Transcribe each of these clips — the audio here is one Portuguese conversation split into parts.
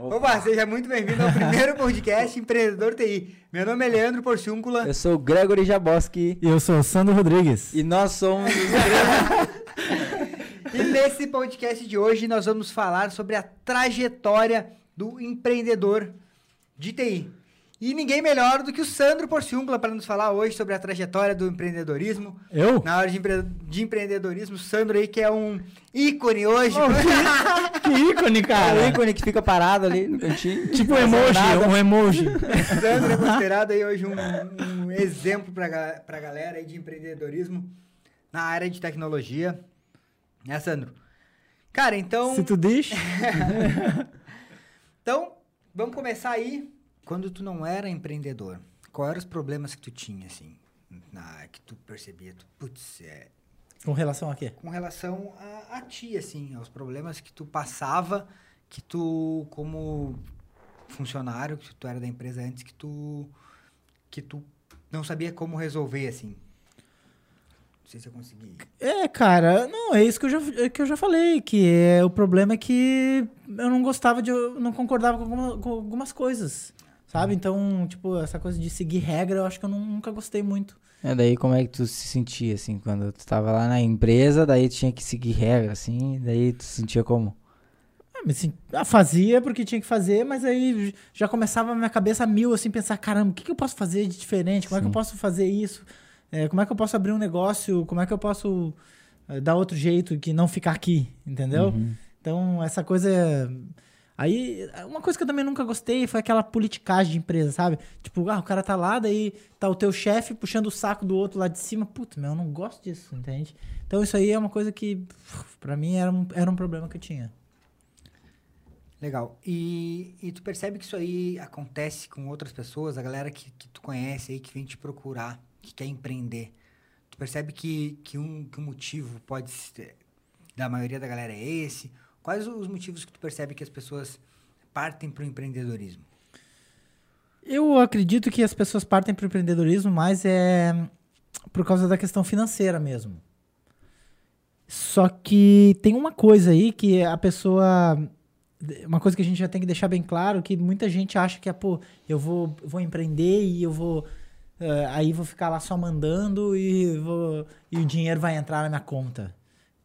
Opa, seja muito bem-vindo ao primeiro podcast Empreendedor TI. Meu nome é Leandro Porciúncula. Eu sou o Gregory Jaboski. E eu sou o Sandro Rodrigues. E nós somos os E nesse podcast de hoje nós vamos falar sobre a trajetória do empreendedor de TI. E ninguém melhor do que o Sandro Porciúncula para nos falar hoje sobre a trajetória do empreendedorismo. Eu? Na hora de, empre de empreendedorismo, o Sandro aí que é um ícone hoje. Oh, que, que, ícone, cara. É o ícone que fica parado ali no cantinho. Tipo um emoji, um emoji. O Sandro é considerado aí hoje um, um exemplo para a galera aí de empreendedorismo na área de tecnologia. Né, Sandro? Cara, então... Se tu diz. então, vamos começar aí quando tu não era empreendedor, quais eram os problemas que tu tinha, assim, na, que tu percebia? Tu, putz, é... Com relação a quê? Com relação a, a, ti, assim, aos problemas que tu passava, que tu, como funcionário, que tu era da empresa antes, que tu, que tu não sabia como resolver, assim. Não sei se eu consegui. É, cara, não, é isso que eu já, é que eu já falei, que é, o problema é que eu não gostava de, eu não concordava com, alguma, com algumas coisas. Sabe? Então, tipo, essa coisa de seguir regra, eu acho que eu nunca gostei muito. É, daí como é que tu se sentia, assim, quando tu tava lá na empresa, daí tu tinha que seguir regra, assim, daí tu se sentia como? Ah, fazia porque tinha que fazer, mas aí já começava a minha cabeça mil, assim, pensar, caramba, o que, que eu posso fazer de diferente? Como Sim. é que eu posso fazer isso? É, como é que eu posso abrir um negócio? Como é que eu posso é, dar outro jeito que não ficar aqui, entendeu? Uhum. Então, essa coisa... É Aí, uma coisa que eu também nunca gostei foi aquela politicagem de empresa, sabe? Tipo, ah, o cara tá lá, daí tá o teu chefe puxando o saco do outro lá de cima. Puta, meu, eu não gosto disso, entende? Então isso aí é uma coisa que, para mim, era um, era um problema que eu tinha. Legal. E, e tu percebe que isso aí acontece com outras pessoas, a galera que, que tu conhece aí, que vem te procurar, que quer empreender. Tu percebe que, que, um, que um motivo pode ser, da maioria da galera é esse, Quais os motivos que tu percebe que as pessoas partem para o empreendedorismo? Eu acredito que as pessoas partem para o empreendedorismo mais é por causa da questão financeira mesmo. Só que tem uma coisa aí que a pessoa. Uma coisa que a gente já tem que deixar bem claro, que muita gente acha que é, pô, eu vou, vou empreender e eu vou. Uh, aí vou ficar lá só mandando e, vou, e o dinheiro vai entrar na minha conta.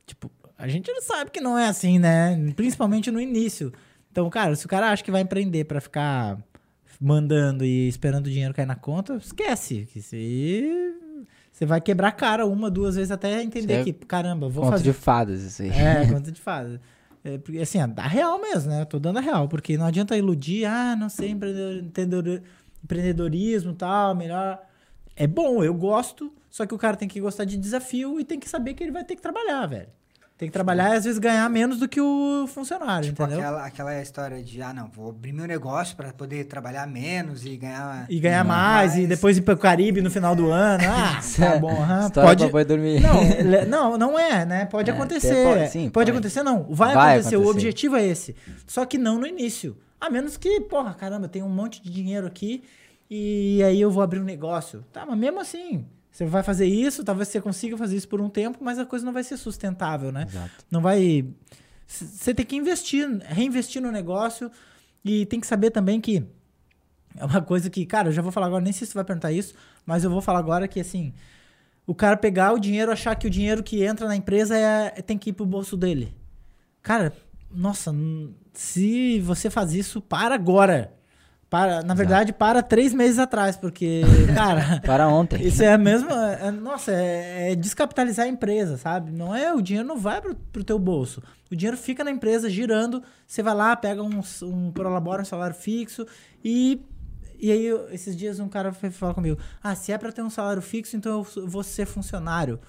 Tipo, a gente não sabe que não é assim, né? Principalmente no início. Então, cara, se o cara acha que vai empreender para ficar mandando e esperando o dinheiro cair na conta, esquece. Que se você vai quebrar a cara uma, duas vezes até entender é que, caramba, vou conto fazer. Conto de fadas, isso aí. É, conto de fadas. É, porque, assim, é da real mesmo, né? Eu tô dando a real, porque não adianta iludir, ah, não sei, empreendedor, empreendedorismo e tal, melhor. É bom, eu gosto, só que o cara tem que gostar de desafio e tem que saber que ele vai ter que trabalhar, velho. Tem que trabalhar e às vezes ganhar menos do que o funcionário, tipo entendeu? Aquela, aquela história de, ah, não, vou abrir meu negócio para poder trabalhar menos e ganhar... E ganhar mais, mais, e depois ir para o Caribe no final do ano. Ah, tá bom. Uhum, pode dormir. Não, não, não é, né? Pode é, acontecer. Pode, sim, pode, pode, acontecer, não. Vai, Vai acontecer. acontecer. O objetivo é esse. Só que não no início. A menos que, porra, caramba, tem um monte de dinheiro aqui e aí eu vou abrir um negócio. Tá, mas mesmo assim... Você vai fazer isso, talvez você consiga fazer isso por um tempo, mas a coisa não vai ser sustentável, né? Exato. Não vai. Você tem que investir, reinvestir no negócio e tem que saber também que é uma coisa que, cara, eu já vou falar agora, nem sei se você vai perguntar isso, mas eu vou falar agora que assim, o cara pegar o dinheiro, achar que o dinheiro que entra na empresa é, tem que ir pro bolso dele. Cara, nossa, se você faz isso, para agora. Para, na verdade, para três meses atrás, porque, cara. para ontem. Isso é a mesma. É, nossa, é, é, descapitalizar a empresa, sabe? Não é. O dinheiro não vai pro, pro teu bolso. O dinheiro fica na empresa girando. Você vai lá, pega um, um prolabora, um salário fixo e. E aí, esses dias um cara foi falar comigo: Ah, se é para ter um salário fixo, então eu vou ser funcionário.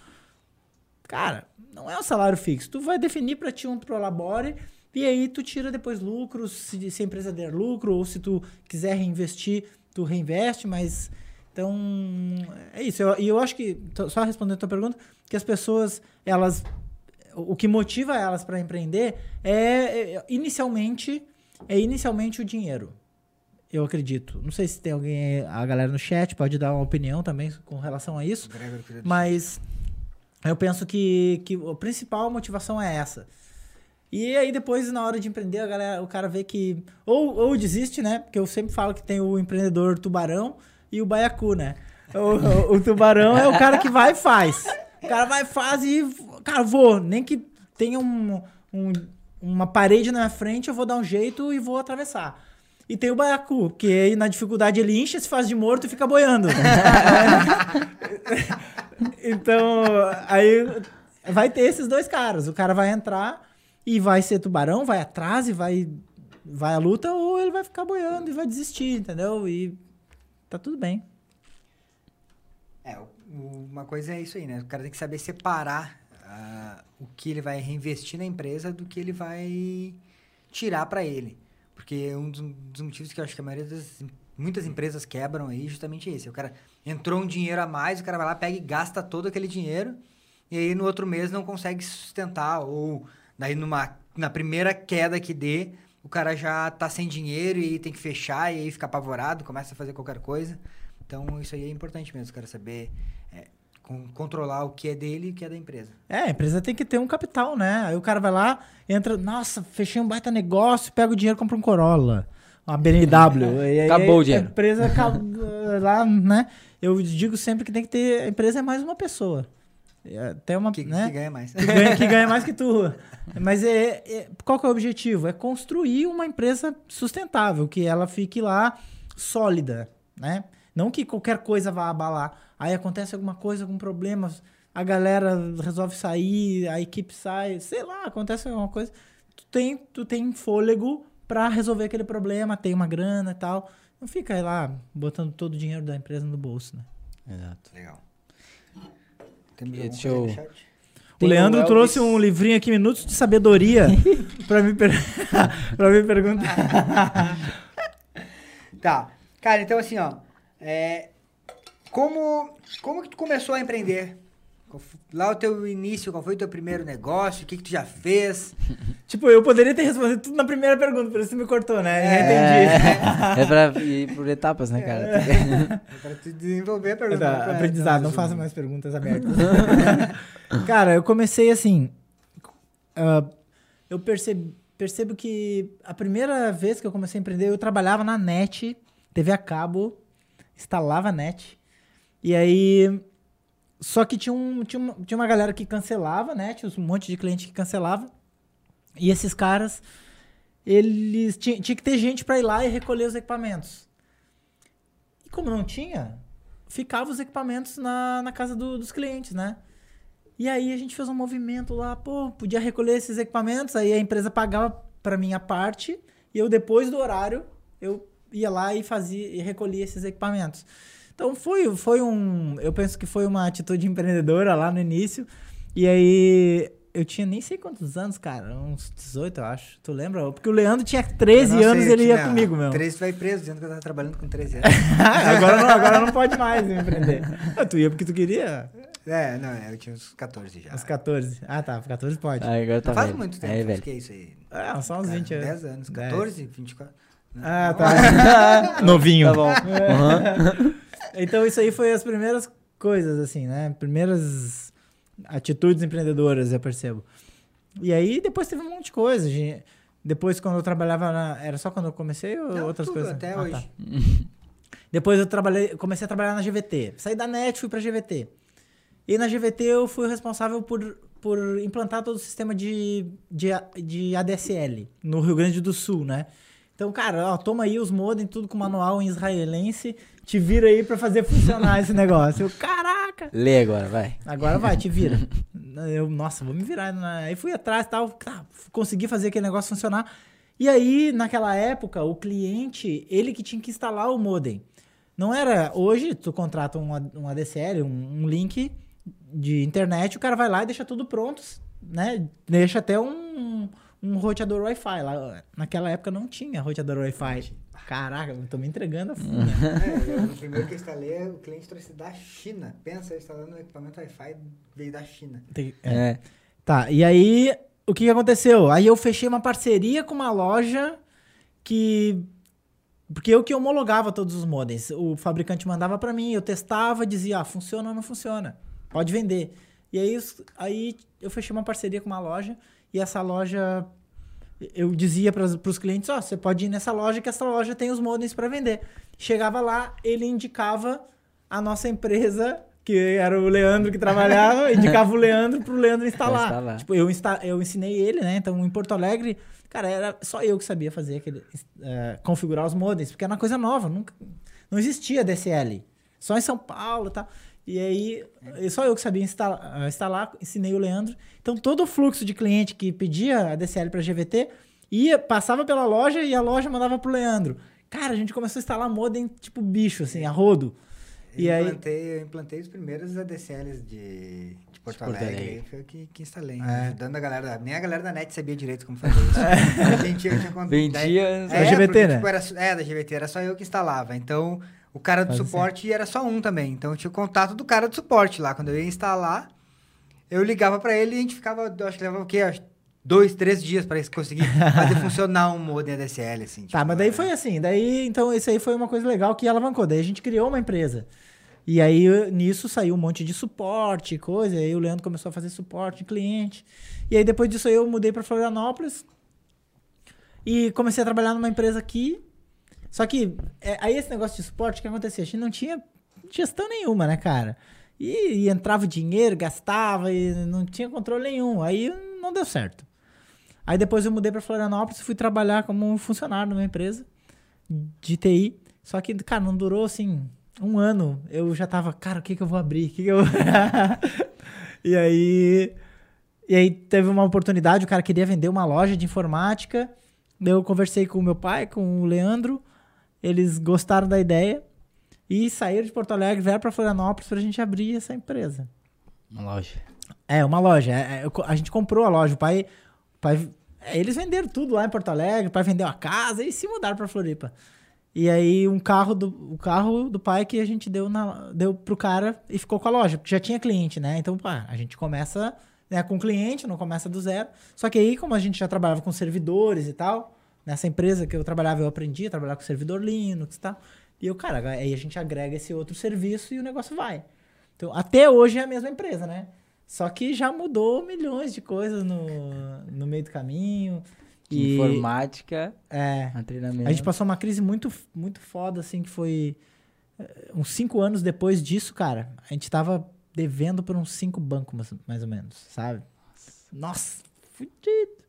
Cara, não é um salário fixo. Tu vai definir para ti um prolabore e aí tu tira depois lucros, se, se a empresa der lucro, ou se tu quiser reinvestir, tu reinveste, mas. Então, é isso. E eu, eu, acho que, só respondendo a tua pergunta, que as pessoas, elas. O que motiva elas para empreender é, é, inicialmente, é inicialmente o dinheiro. Eu acredito. Não sei se tem alguém, a galera no chat pode dar uma opinião também com relação a isso. Mas eu penso que, que a principal motivação é essa. E aí depois, na hora de empreender, a galera, o cara vê que. Ou, ou desiste, né? Porque eu sempre falo que tem o empreendedor tubarão e o baiacu, né? O, o, o tubarão é o cara que vai e faz. O cara vai e faz e. Cara, vou. Nem que tenha um, um- uma parede na minha frente, eu vou dar um jeito e vou atravessar. E tem o baiacu, que aí na dificuldade ele incha, se faz de morto e fica boiando. então, aí vai ter esses dois caras. O cara vai entrar e vai ser tubarão, vai atrás e vai, vai à luta, ou ele vai ficar boiando e vai desistir, entendeu? E tá tudo bem. É, uma coisa é isso aí, né? O cara tem que saber separar ah, o que ele vai reinvestir na empresa do que ele vai tirar para ele. Porque um dos, dos motivos que eu acho que a maioria das muitas empresas quebram aí justamente esse. O cara entrou um dinheiro a mais, o cara vai lá, pega e gasta todo aquele dinheiro, e aí no outro mês não consegue sustentar, ou daí numa, na primeira queda que dê, o cara já tá sem dinheiro e tem que fechar, e aí fica apavorado, começa a fazer qualquer coisa. Então isso aí é importante mesmo, o cara saber é, con- controlar o que é dele e o que é da empresa. É, a empresa tem que ter um capital, né? Aí o cara vai lá, entra, nossa, fechei um baita negócio, pega o dinheiro, compra um Corolla, uma BMW. e aí Acabou o A dinheiro. empresa acaba- lá, né? Eu digo sempre que tem que ter, a empresa é mais uma pessoa. Até uma, Que, né? que ganha mais. que ganha, que ganha mais que tu. Mas é, é- qual que é o objetivo? É construir uma empresa sustentável, que ela fique lá sólida, né? Não que qualquer coisa vá abalar. Aí acontece alguma coisa, algum problema, a galera resolve sair, a equipe sai, sei lá, acontece alguma coisa. Tu tem, tu tem fôlego pra resolver aquele problema, tem uma grana e tal. Não fica aí lá botando todo o dinheiro da empresa no bolso, né? Exato. Legal. Temos deixa eu-? O Leandro Elvis- trouxe um livrinho aqui, Minutos de Sabedoria, pra me, per... pra me perguntar. Tá. Cara, então assim, ó. é, como, como que tu começou a empreender? Lá o teu início, qual foi o teu primeiro negócio? O que que tu já fez? tipo, eu poderia ter respondido tudo na primeira pergunta, por isso tu me cortou, né? Já entendi. É, é pra ir por etapas, né, cara? É pra tu desenvolver a pergunta. Tá, não pra- aprendizado, não pra- faça mais perguntas abertas. Cara, eu comecei assim. ah, eu percebi, percebo que a primeira vez que eu comecei a empreender, eu trabalhava na net, TV a cabo, instalava a net. E aí. Só que tinha, um, tinha, uma, tinha uma galera que cancelava, né? Tinha um monte de cliente que cancelava. E esses caras, eles tinha, tinha que ter gente pra ir lá e recolher os equipamentos. E como não tinha, ficava os equipamentos na, na casa do- dos clientes, né? E aí a gente fez um movimento lá, pô, podia recolher esses equipamentos, aí a empresa pagava pra mim a parte, e eu depois do horário, eu ia lá e fazia e recolhia esses equipamentos. Então foi, foi um, eu penso que foi uma atitude empreendedora lá no início, e aí eu tinha nem sei quantos anos, cara, uns 18, eu acho. Tu lembra? Porque o Leandro tinha 13 Eu não anos e ele ia comigo, meu. 13 tu vai preso, dizendo que eu tava trabalhando com 13 anos. agora, não, agora não pode mais empreender. Ah, tu ia porque tu queria? é, não, é, eu tinha uns 14 já. Aos 14. Ah, tá. 14 pode. Ah, agora tá Não faz velho. muito tempo, É, velho. que é isso aí? Ah, só uns 20 anos. 10 anos, 10. 14, 24. Não, Ah, não. tá. Novinho. Tá bom. Uhum. Então isso aí foi as primeiras coisas, assim, né? Primeiras atitudes empreendedoras, eu percebo. E aí depois teve um monte de coisa. Depois, quando eu trabalhava na. Era só quando eu comecei ou Não, outras tudo, coisas? até Ah, hoje. tá. Depois eu trabalhei, comecei a trabalhar na GVT. Saí da NET, fui pra GVT. E na GVT eu fui responsável por, por implantar todo o sistema de, de, de ADSL no Rio Grande do Sul, né? Então, cara, ó, toma aí os modem, tudo com manual em israelense, te vira aí pra fazer funcionar esse negócio. Eu, caraca! Lê agora, vai. Agora vai, te vira. Eu, nossa, vou me virar. né? Aí fui atrás e tal, tá, consegui fazer aquele negócio funcionar. E aí, naquela época, o cliente, ele que tinha que instalar o modem. Não era. Hoje, tu contrata um, um ADSL, um, um link de internet, o cara vai lá e deixa tudo pronto, né? Deixa até um, um roteador Wi-Fi. Lá, naquela época não tinha roteador Wi-Fi. Caraca, eu tô me entregando a fundo. né? É, no primeiro que eu instalei, o cliente trouxe da China. Pensa, eu instalando um equipamento Wi-Fi veio da China. É. É. Tá, e aí o que, aconteceu? Aí eu fechei uma parceria com uma loja que. Porque eu que homologava todos os modems. O fabricante mandava pra mim, eu testava, dizia, ah, funciona ou não funciona. Pode vender. E aí, aí eu fechei uma parceria com uma loja e essa loja eu dizia para os clientes, ó, você pode ir nessa loja que essa loja tem os modems para vender. Chegava lá, ele indicava a nossa empresa, que era o Leandro que trabalhava, indicava o Leandro pro Leandro instalar. instalar. Tipo, eu, insta eu ensinei ele, né? Então, em Porto Alegre, cara, era só eu que sabia fazer aquele, eh, configurar os modems, porque era uma coisa nova, nunca, não existia DSL. Só em São Paulo e tal. E aí, só eu que sabia instalar, instalar, ensinei o Leandro. Então, todo o fluxo de cliente que pedia a DSL para GVT ia, passava pela loja e a loja mandava pro Leandro. Cara, a gente começou a instalar modem tipo bicho, assim, a rodo. Eu E aí- implantei, eu implantei os primeiros ADCLs de, de Porto, Porto Alegre. Alegre. Foi eu que, que instalei. É. Ajudando a galera. Nem a galera da net sabia direito como fazer isso. A gente, eu tinha cont- Vendia- daí- Da GVT, porque, né? tipo, era, é, da GVT, era só eu que instalava. Então, o cara do Pode ser. suporte era só um também. Então, eu tinha o contato do cara do suporte lá. Quando eu ia instalar, eu ligava pra ele e a gente ficava, acho que levava o quê? Dois, três dias pra conseguir fazer funcionar um modem ADSL, assim. Tá, tipo, mas daí é. foi assim. Daí, então, isso aí foi uma coisa legal que alavancou. Daí a gente criou uma empresa. E aí, nisso saiu um monte de suporte, coisa. Aí o Leandro começou a fazer suporte de cliente. E aí, depois disso aí, eu mudei pra Florianópolis. E comecei a trabalhar numa empresa aqui. Só que, é, aí esse negócio de suporte, o que acontecia? A gente não tinha gestão nenhuma, né, cara? E, e entrava o dinheiro, gastava e não tinha controle nenhum. Aí não deu certo. Aí depois eu mudei pra Florianópolis e fui trabalhar como funcionário numa empresa de TI. Só que, cara, não durou assim um ano. Eu já tava, cara, o que que eu vou abrir? O que que eu... e aí... E aí teve uma oportunidade, o cara queria vender uma loja de informática. Eu conversei com o meu pai, com o Leandro. Eles gostaram da ideia e saíram de Porto Alegre, vieram pra Florianópolis pra gente abrir essa empresa. Uma loja. É, uma loja. É, é, a gente comprou a loja. O pai. O pai é, eles venderam tudo lá em Porto Alegre. O pai vendeu a casa e se mudaram pra Floripa. E aí, um carro do, o carro do pai que a gente deu, na, deu pro cara e ficou com a loja, porque já tinha cliente, né? Então, pá, a gente começa né, com cliente, não começa do zero. Só que aí, como a gente já trabalhava com servidores e tal, nessa empresa que eu trabalhava, eu aprendi a trabalhar com servidor Linux e tal. E eu, cara, aí a gente agrega esse outro serviço e o negócio vai. Então, até hoje é a mesma empresa, né? Só que já mudou milhões de coisas no, no meio do caminho. E, Informática, É. a treinamento. A gente passou uma crise muito, muito foda, assim, que foi. eh, Uns cinco anos depois disso, cara, a gente tava devendo por uns cinco bancos, mais, mais ou menos, sabe? Nossa, fudido.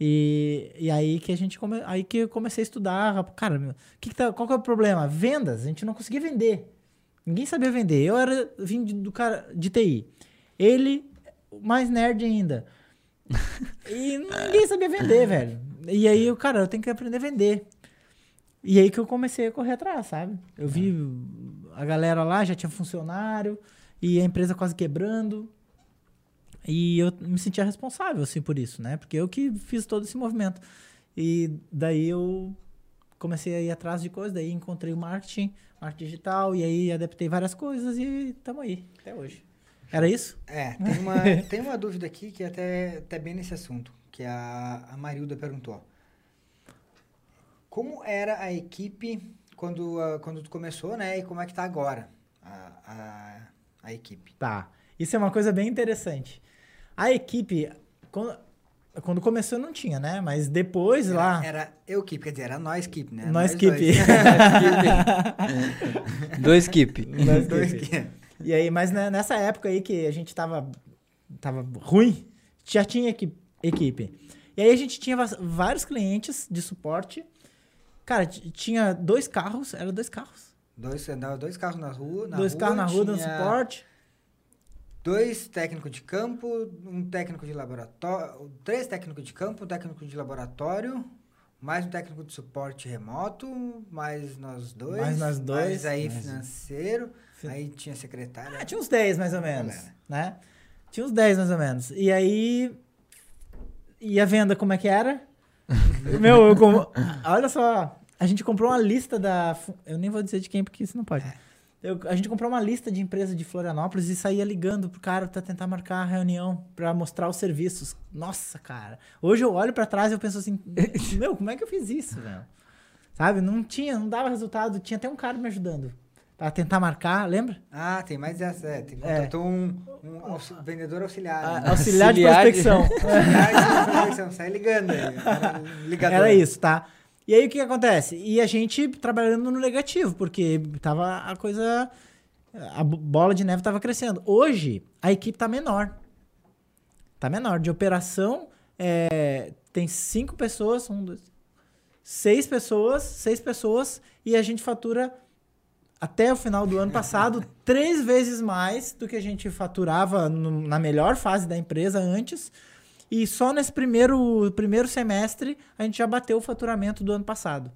E, e aí que a gente come, aí que eu comecei a estudar, cara, que que tá, qual que é o problema? Vendas, a gente não conseguia vender. Ninguém sabia vender. Eu era vim de- do cara de TI. Ele mais nerd ainda. E ninguém sabia vender, velho. E aí o cara, eu tenho que aprender a vender. E aí que eu comecei a correr atrás, sabe? Eu vi a galera lá, já tinha funcionário, e a empresa quase quebrando. E eu me sentia responsável, assim, por isso, né? Porque eu que fiz todo esse movimento. E daí eu comecei a ir atrás de coisas, daí encontrei o marketing, marketing digital, e aí adaptei várias coisas e estamos aí, até hoje. Era isso? É, tem uma, tem uma dúvida aqui que é até, até bem nesse assunto, que a, a Marilda perguntou. Como era a equipe quando, quando tu começou, né? E como é que tá agora a, a, a equipe? Tá. Isso é uma coisa bem interessante. A equipe, quando, quando começou não tinha, né? Mas depois Era, lá. era eu equipe, quer dizer, era nós equipe, né? Nós dois. equipe. Dois. Nós Dois equipe. que- E aí, mas né, nessa época aí que a gente tava, tava ruim, já tinha equi- equipe. E aí a gente tinha vários clientes de suporte. Cara, tinha dois carros, era dois carros. Dois, andava dois carros na rua. Na dois rua, carros na rua dando tinha suporte. Dois técnicos de campo, um técnico de laboratório. Três técnicos de campo, um técnico de laboratório, mais um técnico de suporte remoto, mais nós dois. Mais nós dois, Mais aí mais- financeiro. Fi- Aí tinha secretária. Ah, tinha uns 10 mais ou menos, Galera. né? Tinha uns 10 mais ou menos. E aí. E a venda, como é que era? Meu, eu como... olha só. A gente comprou uma lista da. Eu nem vou dizer de quem, porque isso não pode. Eu- a gente comprou uma lista de empresas de Florianópolis e saía ligando pro cara pra tentar marcar a reunião, pra mostrar os serviços. Nossa, cara. Hoje eu olho pra trás e eu penso assim: Meu, como é que eu fiz isso, velho? Sabe? Não tinha, não dava resultado. Tinha até um cara me ajudando. Pra tentar marcar, lembra? Ah, tem mais essa. É, tem, É. contratou um, um aux- vendedor auxiliar. Ah, né? Auxiliar de Auxiliar de- prospecção. Auxiliar de prospecção, Sai ligando aí. Era Ligador. Era isso, tá? E aí o que, que acontece? E a gente trabalhando no negativo, porque tava a coisa. A bo- bola de neve tava crescendo. Hoje, a equipe tá menor. Tá menor. De operação, é, tem cinco pessoas, um, dois, seis pessoas, seis pessoas, e a gente fatura até o final do ano passado três vezes mais do que a gente faturava no- na melhor fase da empresa antes. E só nesse primeiro, primeiro semestre a gente já bateu o faturamento do ano passado.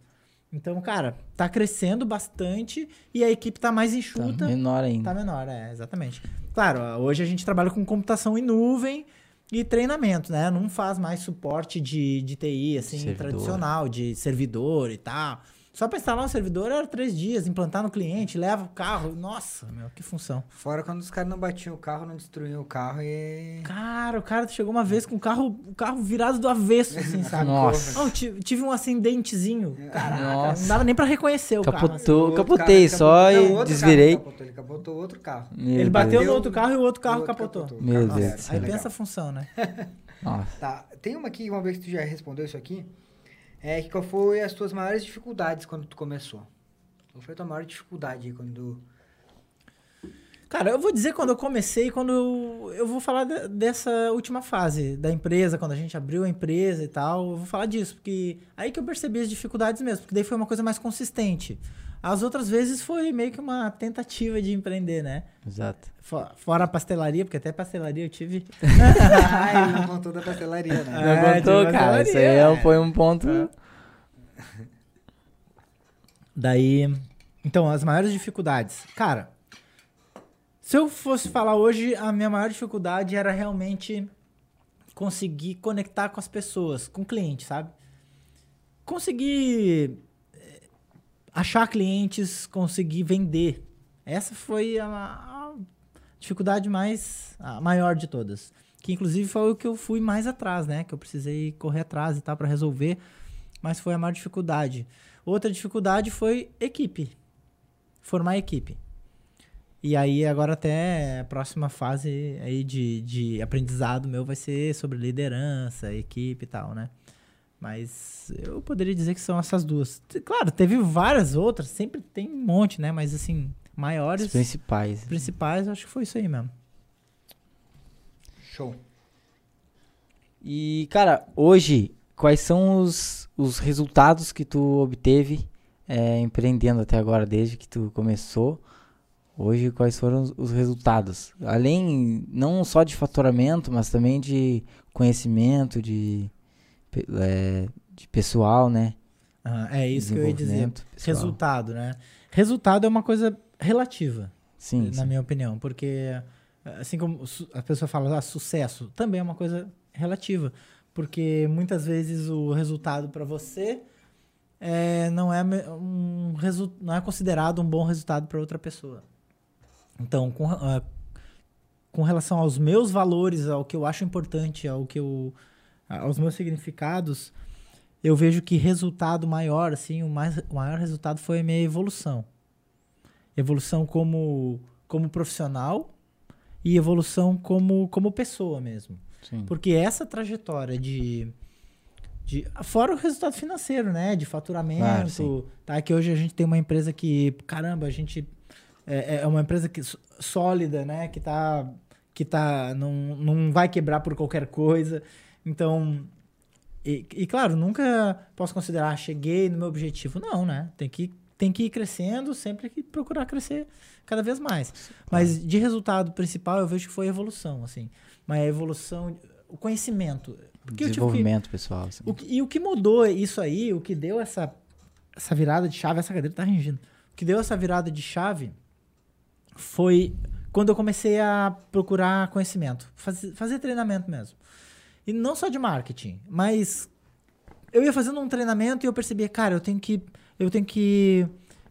Então, cara, tá crescendo bastante e a equipe tá mais Tá enxuta. menor ainda. Tá menor, é, exatamente. Claro, hoje a gente trabalha com computação em nuvem e treinamento, né? Não faz mais suporte de, de TI, assim, Servidor. tradicional, de servidor e tal. Só pra instalar um servidor era três dias, implantar no cliente, leva o carro. Nossa, meu, que função. Fora quando os caras não batiam o carro, não destruíam o carro e. Cara, o cara chegou uma vez com o carro, o carro virado do avesso, assim, sabe? Nossa. Oh, ti- tive um acidentezinho. Caraca, Nossa. não dava nem pra reconhecer o carro. assim. Capotou, O outro capotei carro só capotou. E desvirei. carro capotou, Ele capotou outro carro. Meu Ele bateu Deus. no outro carro e o outro carro O outro capotou. Meu Carro Deus. Aí Legal. pensa a função, né? Nossa. Tá, tem uma aqui, vamos ver se tu já respondeu isso aqui. É qual foi as tuas maiores dificuldades quando tu começou? Qual foi a tua maior dificuldade quando. Cara, eu vou dizer quando eu comecei, quando eu, eu vou falar de- dessa última fase da empresa, quando a gente abriu a empresa e tal, eu vou falar disso, porque aí que eu percebi as dificuldades mesmo, porque daí foi uma coisa mais consistente. As outras vezes foi meio que uma tentativa de empreender, né? Exato. Fo- Fora a pastelaria, porque até pastelaria eu tive. ele não contou da pastelaria, né? É, Não contou, de cara. Isso aí pastelaria, é- foi um ponto. Daí. Então, as maiores dificuldades. Cara, se eu fosse falar hoje, a minha maior dificuldade era realmente conseguir conectar com as pessoas, com o cliente, sabe? Conseguir achar clientes, conseguir vender. Essa foi a, a dificuldade mais a maior de todas. Que inclusive foi o que eu fui mais atrás, né? Que eu precisei correr atrás e tal para resolver, mas foi a maior dificuldade. Outra dificuldade foi equipe. Formar equipe. E aí, agora até a próxima fase aí de, de aprendizado meu vai ser sobre liderança, equipe e tal, né? Mas eu poderia dizer que são essas duas. Claro, teve várias outras, sempre tem um monte, né? Mas assim, maiores, Os principais. principais, eu acho que foi isso aí mesmo. Show. E, cara, hoje, quais são os, os resultados que tu obteve é, empreendendo até agora, desde que tu começou? Hoje, quais foram os, os resultados? Além, não só de faturamento, mas também de conhecimento, de, é, de pessoal, né? Ah, é isso que eu ia dizer. Pessoal. Resultado, né? Resultado é uma coisa relativa. Sim, na sim. minha opinião, porque assim como a pessoa fala ah, sucesso, também é uma coisa relativa, porque muitas vezes o resultado para você é, não é um não é considerado um bom resultado para outra pessoa. Então, com, ah, com relação aos meus valores, ao que eu acho importante, ao que eu aos meus significados, eu vejo que resultado maior, assim, o, mais, o maior resultado foi a minha evolução evolução como, como profissional e evolução como, como pessoa mesmo. sim. Porque essa trajetória de, de. Fora o resultado financeiro, né? De faturamento. Claro, sim. tá? Que hoje a gente tem uma empresa que, caramba, a gente. É, é uma empresa que, sólida, né? Que tá. Que tá. Não, não vai quebrar por qualquer coisa. Então. E, e, claro, nunca posso considerar, ah, cheguei no meu objetivo. Não, né? Tem que, tem que ir crescendo, sempre que procurar crescer cada vez mais. Mas de resultado principal, eu vejo que foi evolução, assim. Mas a evolução, o conhecimento. Porque tive que- Desenvolvimento pessoal. assim. o e o que mudou isso aí, o que deu essa, essa virada de chave, essa cadeira tá ringindo. O que deu essa virada de chave foi quando eu comecei a procurar conhecimento, fazer, fazer treinamento mesmo. E não só de marketing, mas eu ia fazendo um treinamento e eu percebia, cara, eu tenho que, eu tenho que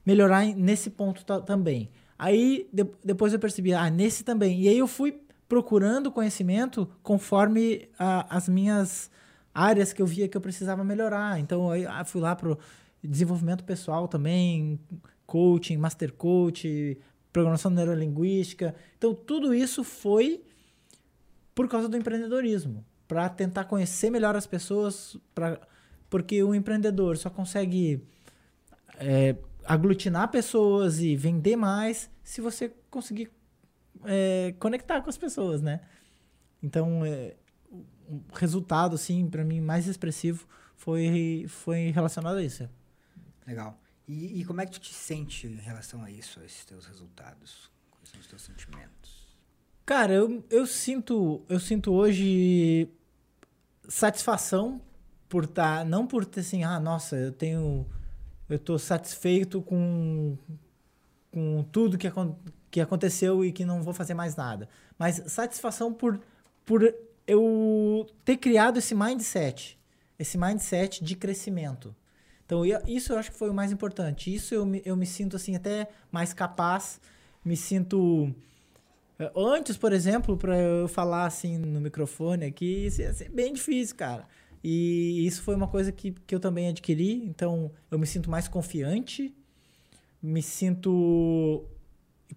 melhorar nesse ponto ta- também. Aí de- depois eu percebi, ah, nesse também. E aí eu fui procurando conhecimento conforme a- as minhas áreas que eu via que eu precisava melhorar. Então aí ah, fui lá pro desenvolvimento pessoal também, coaching, master coach, programação neurolinguística. Então, tudo isso foi por causa do empreendedorismo, para tentar conhecer melhor as pessoas, pra, porque o empreendedor só consegue é, aglutinar pessoas e vender mais se você conseguir é, conectar com as pessoas, né? Então, é, o resultado, assim, para mim, mais expressivo foi, foi relacionado a isso. Legal. E, e, como é que tu te sente em relação a isso, a esses teus resultados? Quais são os teus sentimentos? Cara, eu, eu sinto eu sinto hoje satisfação por estar, tá, não por ter assim, ah, nossa, eu tenho eu tô satisfeito com com tudo que, que aconteceu e que não vou fazer mais nada, mas satisfação por por eu ter criado esse mindset, esse mindset de crescimento. Então, isso eu acho que foi o mais importante. Isso eu eu me sinto, assim, até mais capaz. Me sinto... Eh, antes, por exemplo, para eu falar, assim, no microfone aqui, isso ia ser bem difícil, cara. E isso foi uma coisa que, que eu também adquiri. Então, eu me sinto mais confiante. Me sinto...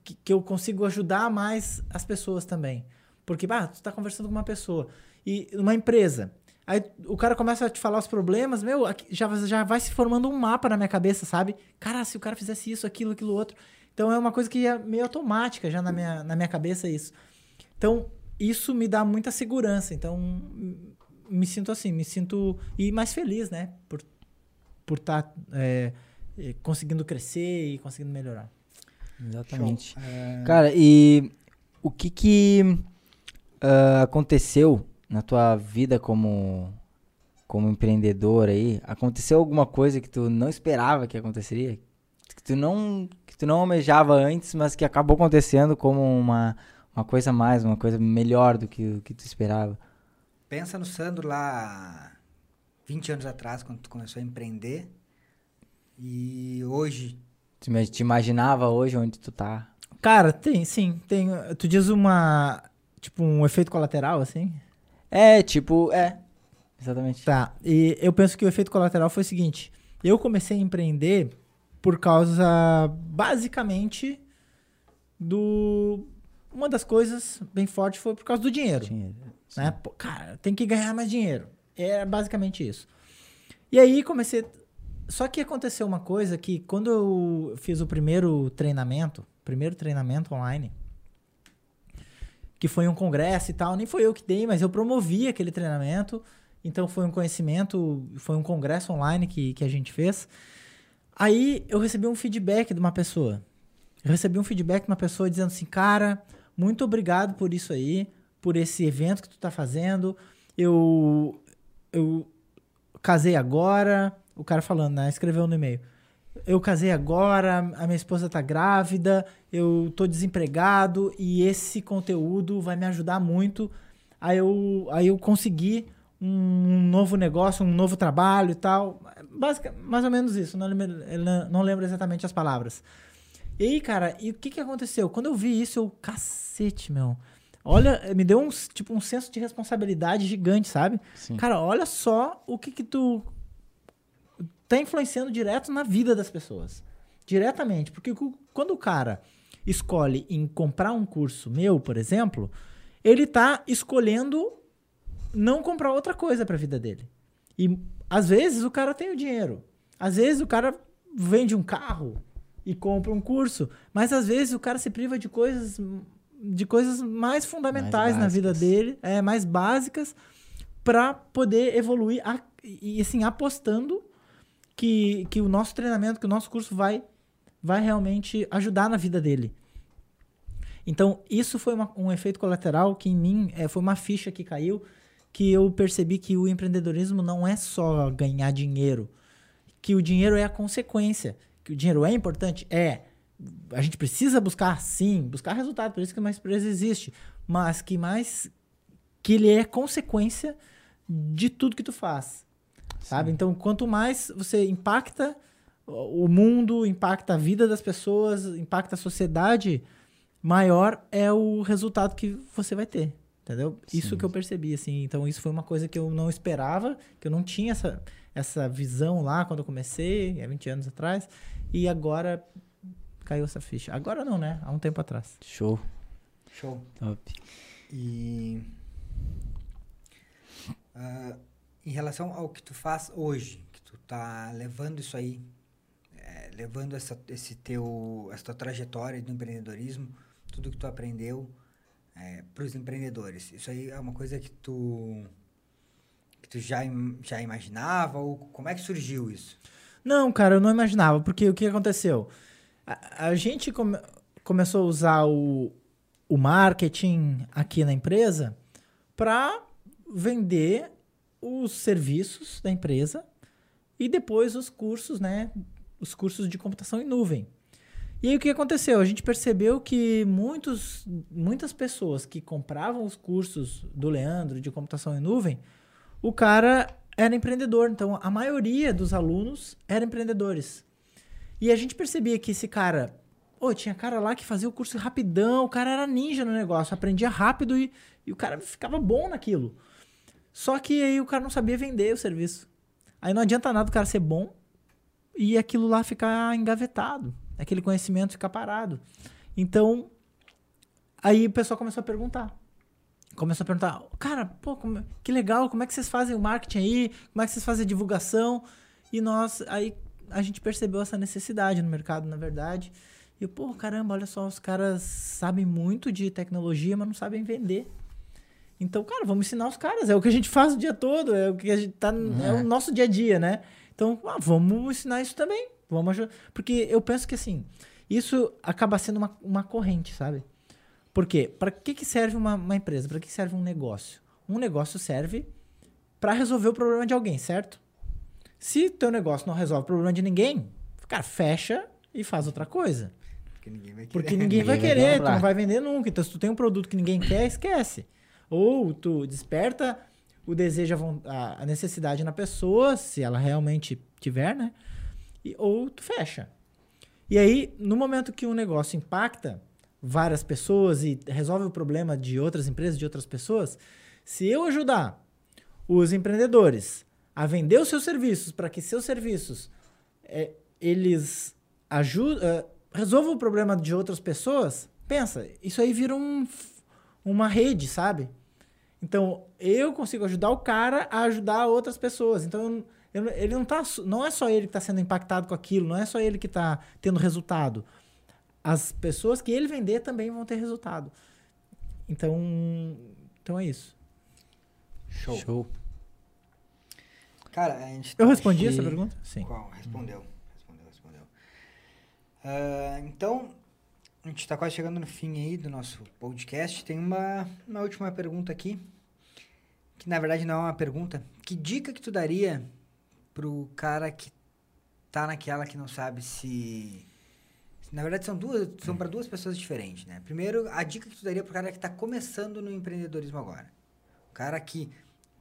Que, que eu consigo ajudar mais as pessoas também. Porque, bah, tu está conversando com uma pessoa. E uma empresa Aí o cara começa a te falar os problemas, meu, já, já vai se formando um mapa na minha cabeça, sabe? Cara, se o cara fizesse isso, aquilo, aquilo outro. Então é uma coisa que é meio automática já na minha, na minha cabeça isso. Então, isso me dá muita segurança. Então, me sinto assim, me sinto. E mais feliz, né? Por estar por tá, é, conseguindo crescer e conseguindo melhorar. Exatamente. É... Cara, e o que que uh, aconteceu na tua vida como como empreendedor aí, aconteceu alguma coisa que tu não esperava que aconteceria? Que tu não que tu não almejava antes, mas que acabou acontecendo como uma uma coisa mais, uma coisa melhor do que que tu esperava? Pensa no Sandro lá 20 anos atrás, quando tu começou a empreender. E hoje. Tu te imaginava hoje onde tu tá? Cara, tem, sim. Tem. Tu diz uma. Tipo, um efeito colateral, assim? É, tipo, é. Exatamente. Tá. E eu penso que o efeito colateral foi o seguinte: eu comecei a empreender por causa, basicamente, do. Uma das coisas bem forte foi por causa do dinheiro. Dinheiro. Né? Pô, cara, tem que ganhar mais dinheiro. É basicamente isso. E aí comecei. Só que aconteceu uma coisa que quando eu fiz o primeiro treinamento, primeiro treinamento online, que foi um congresso e tal. Nem foi eu que dei, mas eu promovi aquele treinamento. Então foi um conhecimento, foi um congresso online que, que a gente fez. Aí eu recebi um feedback de uma pessoa. Eu recebi um feedback de uma pessoa dizendo assim, cara, muito obrigado por isso aí, por esse evento que tu tá fazendo. Eu, eu casei agora. O cara falando, né? Escreveu no e-mail eu casei agora, a minha esposa tá grávida, eu tô desempregado e esse conteúdo vai me ajudar muito a eu, a eu conseguir um novo negócio, um novo trabalho e tal. Basic, mais ou menos isso, não lembro, não lembro exatamente as palavras. E aí, cara, e o que que aconteceu? Quando eu vi isso, eu, cacete, meu. Olha, me deu um, tipo, um senso de responsabilidade gigante, sabe? Sim. Cara, olha só o que que tu tá influenciando direto na vida das pessoas. Diretamente. Porque quando o cara escolhe em comprar um curso meu, por exemplo, ele tá escolhendo não comprar outra coisa para a vida dele. E às vezes o cara tem o dinheiro. Às vezes o cara vende um carro e compra um curso, mas às vezes o cara se priva de coisas de coisas mais fundamentais mais na vida dele, é mais básicas para poder evoluir a, e assim apostando que, que o nosso treinamento, que o nosso curso vai, vai realmente ajudar na vida dele. Então, isso foi uma, um efeito colateral que em mim é, foi uma ficha que caiu, que eu percebi que o empreendedorismo não é só ganhar dinheiro, que o dinheiro é a consequência, que o dinheiro é importante, é. A gente precisa buscar, sim, buscar resultado, por isso que uma empresa existe, mas que mais que ele é consequência de tudo que tu faz sabe? Então, quanto mais você impacta o mundo, impacta a vida das pessoas, impacta a sociedade, maior é o resultado que você vai ter. Entendeu? Sim. Isso que eu percebi, assim. Então, isso foi uma coisa que eu não esperava, que eu não tinha essa, essa visão lá quando eu comecei, há 20 anos atrás. E agora caiu essa ficha. Agora não, né? Há um tempo atrás. Show. Show. Top. E ah, em relação ao que tu faz hoje, que tu tá levando isso aí, eh, levando essa, esse teu, essa tua trajetória do empreendedorismo, tudo que tu aprendeu para os empreendedores. Isso aí é uma coisa que tu que tu já, já imaginava ou como é que surgiu isso? Não, cara, eu não imaginava, porque o que aconteceu? A, a gente come- começou a usar o, o marketing aqui na empresa para vender os serviços da empresa e depois os cursos, né? Os cursos de computação em nuvem. E aí o que aconteceu? A gente percebeu que muitos, muitas pessoas que compravam os cursos do Leandro de computação em nuvem, o cara era empreendedor. Então a maioria dos alunos eram empreendedores. E a gente percebia que esse cara, ô, tinha cara lá que fazia o curso rapidão, o cara era ninja no negócio, aprendia rápido e, e o cara ficava bom naquilo. Só que aí o cara não sabia vender o serviço. Aí não adianta nada o cara ser bom e aquilo lá ficar engavetado, aquele conhecimento ficar parado. Então, aí o pessoal começou a perguntar. Começou a perguntar, cara, pô, como- que legal, como é que vocês fazem o marketing aí? Como é que vocês fazem a divulgação? E nós, aí a gente percebeu essa necessidade no mercado, na verdade. E eu, pô, caramba, olha só, os caras sabem muito de tecnologia, mas não sabem vender. Então, cara, vamos ensinar os caras. É o que a gente faz o dia todo, é o que a gente tá. É, o nosso dia a dia, né? Então, ah, vamos ensinar isso também. Vamos ajudar. Porque eu penso que assim, isso acaba sendo uma, uma corrente, sabe? Por quê? Para que, que serve uma, uma empresa? Para que serve um negócio? Um negócio serve para resolver o problema de alguém, certo? Se teu negócio não resolve o problema de ninguém, cara, fecha e faz outra coisa. Porque ninguém vai querer. Porque ninguém vai Ninguém vai querer, tu comprar. não vai vender nunca. Então, se tu tem um produto que ninguém quer, esquece. Ou tu desperta o desejo, a necessidade na pessoa, se ela realmente tiver, né? E- ou tu fecha. E aí, no momento que um negócio impacta várias pessoas e resolve o problema de outras empresas, de outras pessoas, se eu ajudar os empreendedores a vender os seus serviços para que seus serviços é, eles ajudam, resolvam o problema de outras pessoas, pensa, isso aí vira um, uma rede, sabe? Então, eu consigo ajudar o cara a ajudar outras pessoas. Então, eu ele não tá, não é só ele que está sendo impactado com aquilo, não é só ele que está tendo resultado. As pessoas que ele vender também vão ter resultado. Então, então é isso. Show. Show. Cara, a gente Eu tá respondi essa pergunta? Sim. Qual? Respondeu. Respondeu, respondeu. Ah, então, a gente está quase chegando no fim aí do nosso podcast. Tem uma, uma última pergunta aqui, que na verdade não é uma pergunta. Que dica que tu daria pro cara que tá naquela que não sabe se... Na verdade, são duas, são para duas pessoas diferentes, né? Primeiro, a dica que tu daria pro cara que tá começando no empreendedorismo agora. O cara que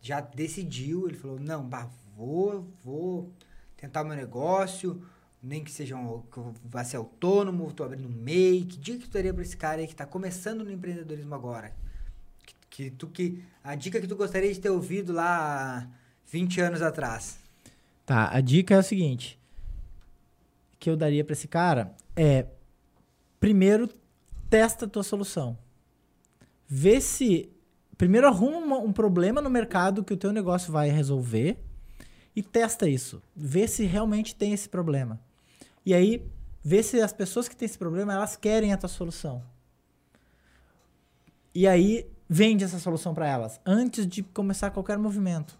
já decidiu, ele falou, não, bah, vou, vou tentar o meu negócio, nem que seja um, que eu vá ser autônomo, tô abrindo um MEI. Que dica que tu daria pra esse cara aí que tá começando no empreendedorismo agora? Que, que tu que a dica que tu gostaria de ter ouvido lá há 20 anos atrás. Tá, a dica é o seguinte: que eu daria pra esse cara é primeiro testa a tua solução. Vê se primeiro arruma uma- um problema no mercado que o teu negócio vai resolver e testa isso. Vê se realmente tem esse problema. E aí vê se as pessoas que têm esse problema, elas querem a tua solução. E aí vende essa solução para elas antes de começar qualquer movimento.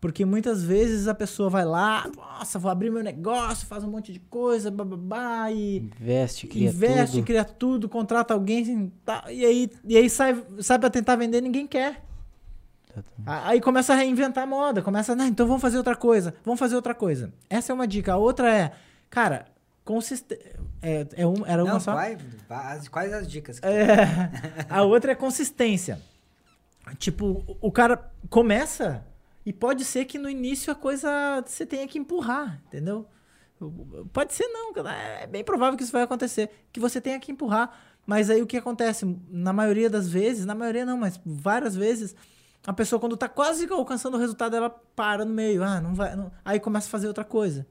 Porque muitas vezes a pessoa vai lá, nossa, vou abrir meu negócio, faz um monte de coisa, bababá, e Investe, cria investe, tudo. cria tudo, contrata alguém, assim, tá, e aí, e aí sai, sai pra tentar vender, ninguém quer. A- Aí começa a reinventar a moda, começa, não, então vamos fazer outra coisa, vamos fazer outra coisa. Essa é uma dica. A outra é, cara, consistência. É, é um, era uma não, só? vai, as- quais as dicas? É, a outra é consistência. Tipo, o cara começa e pode ser que no início a coisa você tenha que empurrar, entendeu? Pode ser não, é bem provável que isso vai acontecer, que você tenha que empurrar. Mas aí o que acontece? Na maioria das vezes, na maioria não, mas várias vezes, a pessoa quando tá quase alcançando o resultado, ela para no meio, ah, não vai, não- aí começa a fazer outra coisa.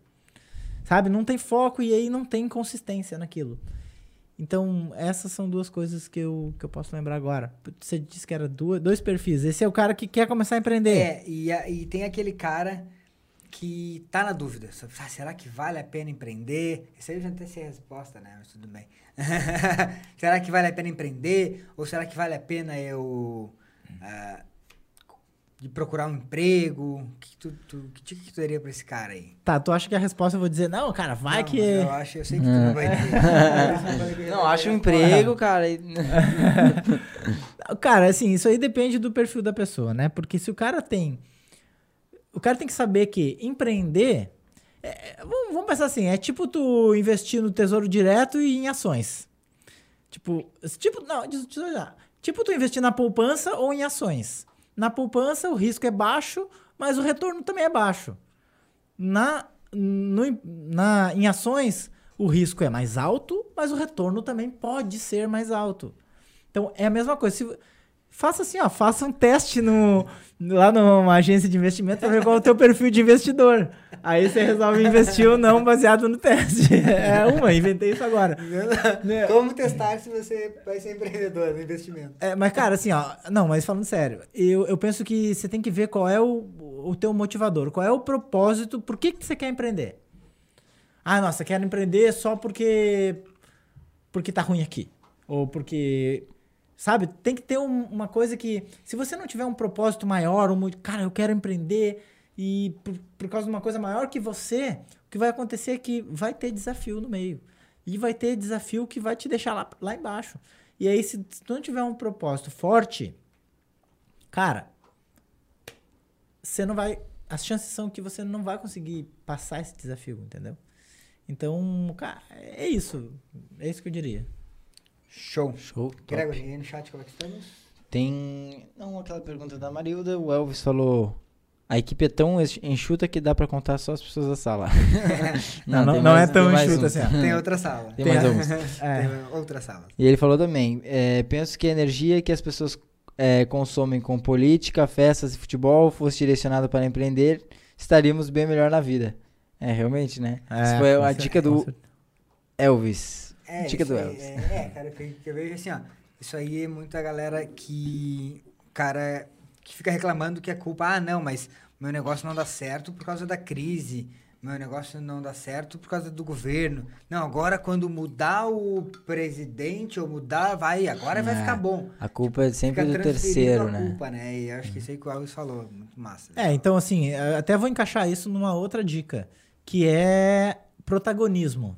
Sabe? Não tem foco e aí não tem consistência naquilo. Então, essas são duas coisas que eu, que eu posso lembrar agora. Você disse que era duas, dois perfis. Esse é o cara que quer começar a empreender. É, e, e tem aquele cara que tá na dúvida. sobre, "Ah, será que vale a pena empreender? Isso aí eu já até sei a resposta, né? Mas tudo bem. será que vale a pena empreender? Ou será que vale a pena eu ah, de procurar um emprego? Que, tu, tu, que dica que tu daria pra esse cara aí? Tá, tu acha que a resposta eu vou dizer, não, cara, vai Não, que. Eu acho, eu sei que tu não vai ter. Não, acha um emprego, cara. e- Cara, assim, isso aí depende do perfil da pessoa, né? Porque se o cara tem. O cara tem que saber que empreender. é- é- vamos, vamos pensar assim: é tipo tu investir no tesouro direto e em ações. Tipo, tipo, não, deixa deixa eu olhar. Tipo tu investir na poupança ou em ações. Na poupança o risco é baixo, mas o retorno também é baixo. Na, no- na, em ações, o risco é mais alto, mas o retorno também pode ser mais alto. Então é a mesma coisa. Se- faça assim, ó, faça um teste no, lá numa agência de investimento para ver qual é o teu perfil de investidor. Aí você resolve investir ou não baseado no teste. É uma, inventei isso agora. Né? Como testar se você vai ser empreendedor no investimento? É, mas, cara, assim, ó. Não, mas falando sério, eu, eu penso que você tem que ver qual é o, o teu motivador, qual é o propósito, por que, que você quer empreender? Ah, nossa, quero empreender só porque. porque tá ruim aqui. Ou porque. Sabe? Tem que ter um- uma coisa que. Se você não tiver um propósito maior, um, cara, eu quero empreender e por, por causa de uma coisa maior que você, o que vai acontecer é que vai ter desafio no meio. E vai ter desafio que vai te deixar lá, lá embaixo. E aí, se, se tu não tiver um propósito forte, cara, você não vai. As chances são que você não vai conseguir passar esse desafio, entendeu? Então, cara, é isso. É isso que eu diria. Show. Show. top. Gregor, e aí no chat como é que estamos? Tem. Não, aquela pergunta da Marilda. O Elvis falou. A equipe é tão enx- enxuta que dá pra contar só as pessoas da sala. Não, não, tem não mais- é tão tem enxuta assim. Tem outra sala. Tem mais alguns. É. Tem outra sala. E ele falou também, é, penso que a energia que as pessoas é, consomem com política, festas e futebol fosse direcionada para empreender, estaríamos bem melhor na vida. É, realmente, né? Isso foi a dica do. Elvis. É, dica do Elvis. É, é, cara, que que eu vejo assim, ó. Isso aí é muita galera que. Cara, que fica reclamando que é culpa. Ah, não, mas meu negócio não dá certo por causa da crise. Meu negócio não dá certo por causa do governo. Não, agora quando mudar o presidente ou mudar, vai, agora vai É, ficar bom. A culpa é sempre Fica do terceiro, a né? culpa, né? E acho que isso aí que o Alves falou, muito massa. É, então assim, eu até vou encaixar isso numa outra dica, que é protagonismo.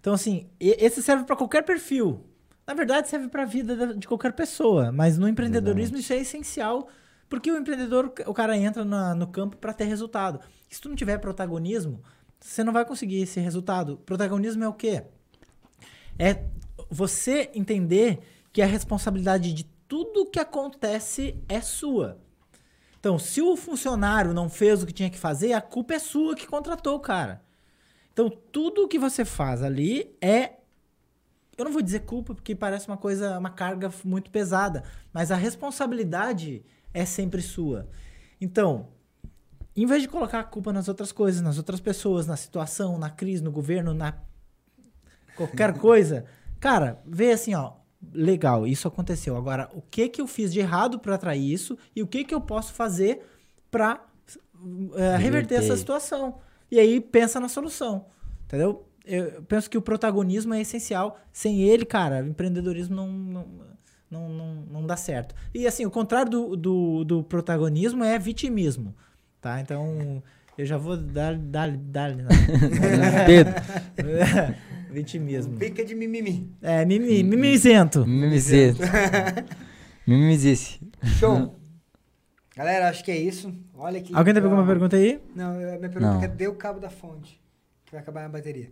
Então assim, esse serve para qualquer perfil. Na verdade, serve para a vida da- de qualquer pessoa, mas no empreendedorismo isso é essencial, porque o empreendedor, o cara entra na- no campo para ter resultado. Se tu não tiver protagonismo, você não vai conseguir esse resultado. Protagonismo é o quê? É você entender que a responsabilidade de tudo que acontece é sua. Então, se o funcionário não fez o que tinha que fazer, a culpa é sua que contratou o cara. Então, tudo que você faz ali é. Eu não vou dizer culpa, porque parece uma coisa, uma carga muito pesada, mas a responsabilidade é sempre sua. Então, em vez de colocar a culpa nas outras coisas, nas outras pessoas, na situação, na crise, no governo, na qualquer coisa, cara, vê assim, ó, legal, isso aconteceu. Agora, o que que eu fiz de errado para atrair isso e o que que eu posso fazer para reverter Reverter. essa situação? E aí pensa na solução, entendeu? Eu penso que o protagonismo é essencial. Sem ele, cara, o empreendedorismo não, não, não, não, não dá certo. E assim, o contrário do, do, do protagonismo é vitimismo, tá? Então, eu já vou dar, dar, dar, né? Dedo. vitimismo. Pica de mimimi. É, mimi, mimizento. Mimizento. Mimizice. Show. Galera, acho que é isso. Olha que. Alguém tem alguma pergunta aí? Não, a minha pergunta Não. é cadê o cabo da fonte? Que vai acabar na bateria.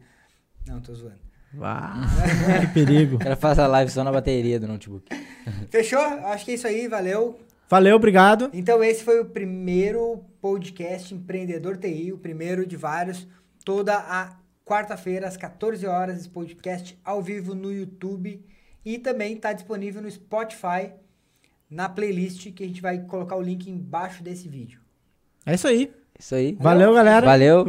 Não, tô zoando. que perigo. O cara faz a live só na bateria do notebook. Fechou? Acho que é isso aí, valeu. Valeu, obrigado. Então esse foi o primeiro podcast Empreendedor TI, o primeiro de vários. Toda a quarta-feira, às 14 horas, esse podcast ao vivo no YouTube. E também está disponível no Spotify, na playlist, que a gente vai colocar o link embaixo desse vídeo. É isso aí. Isso aí. Valeu, galera. Valeu.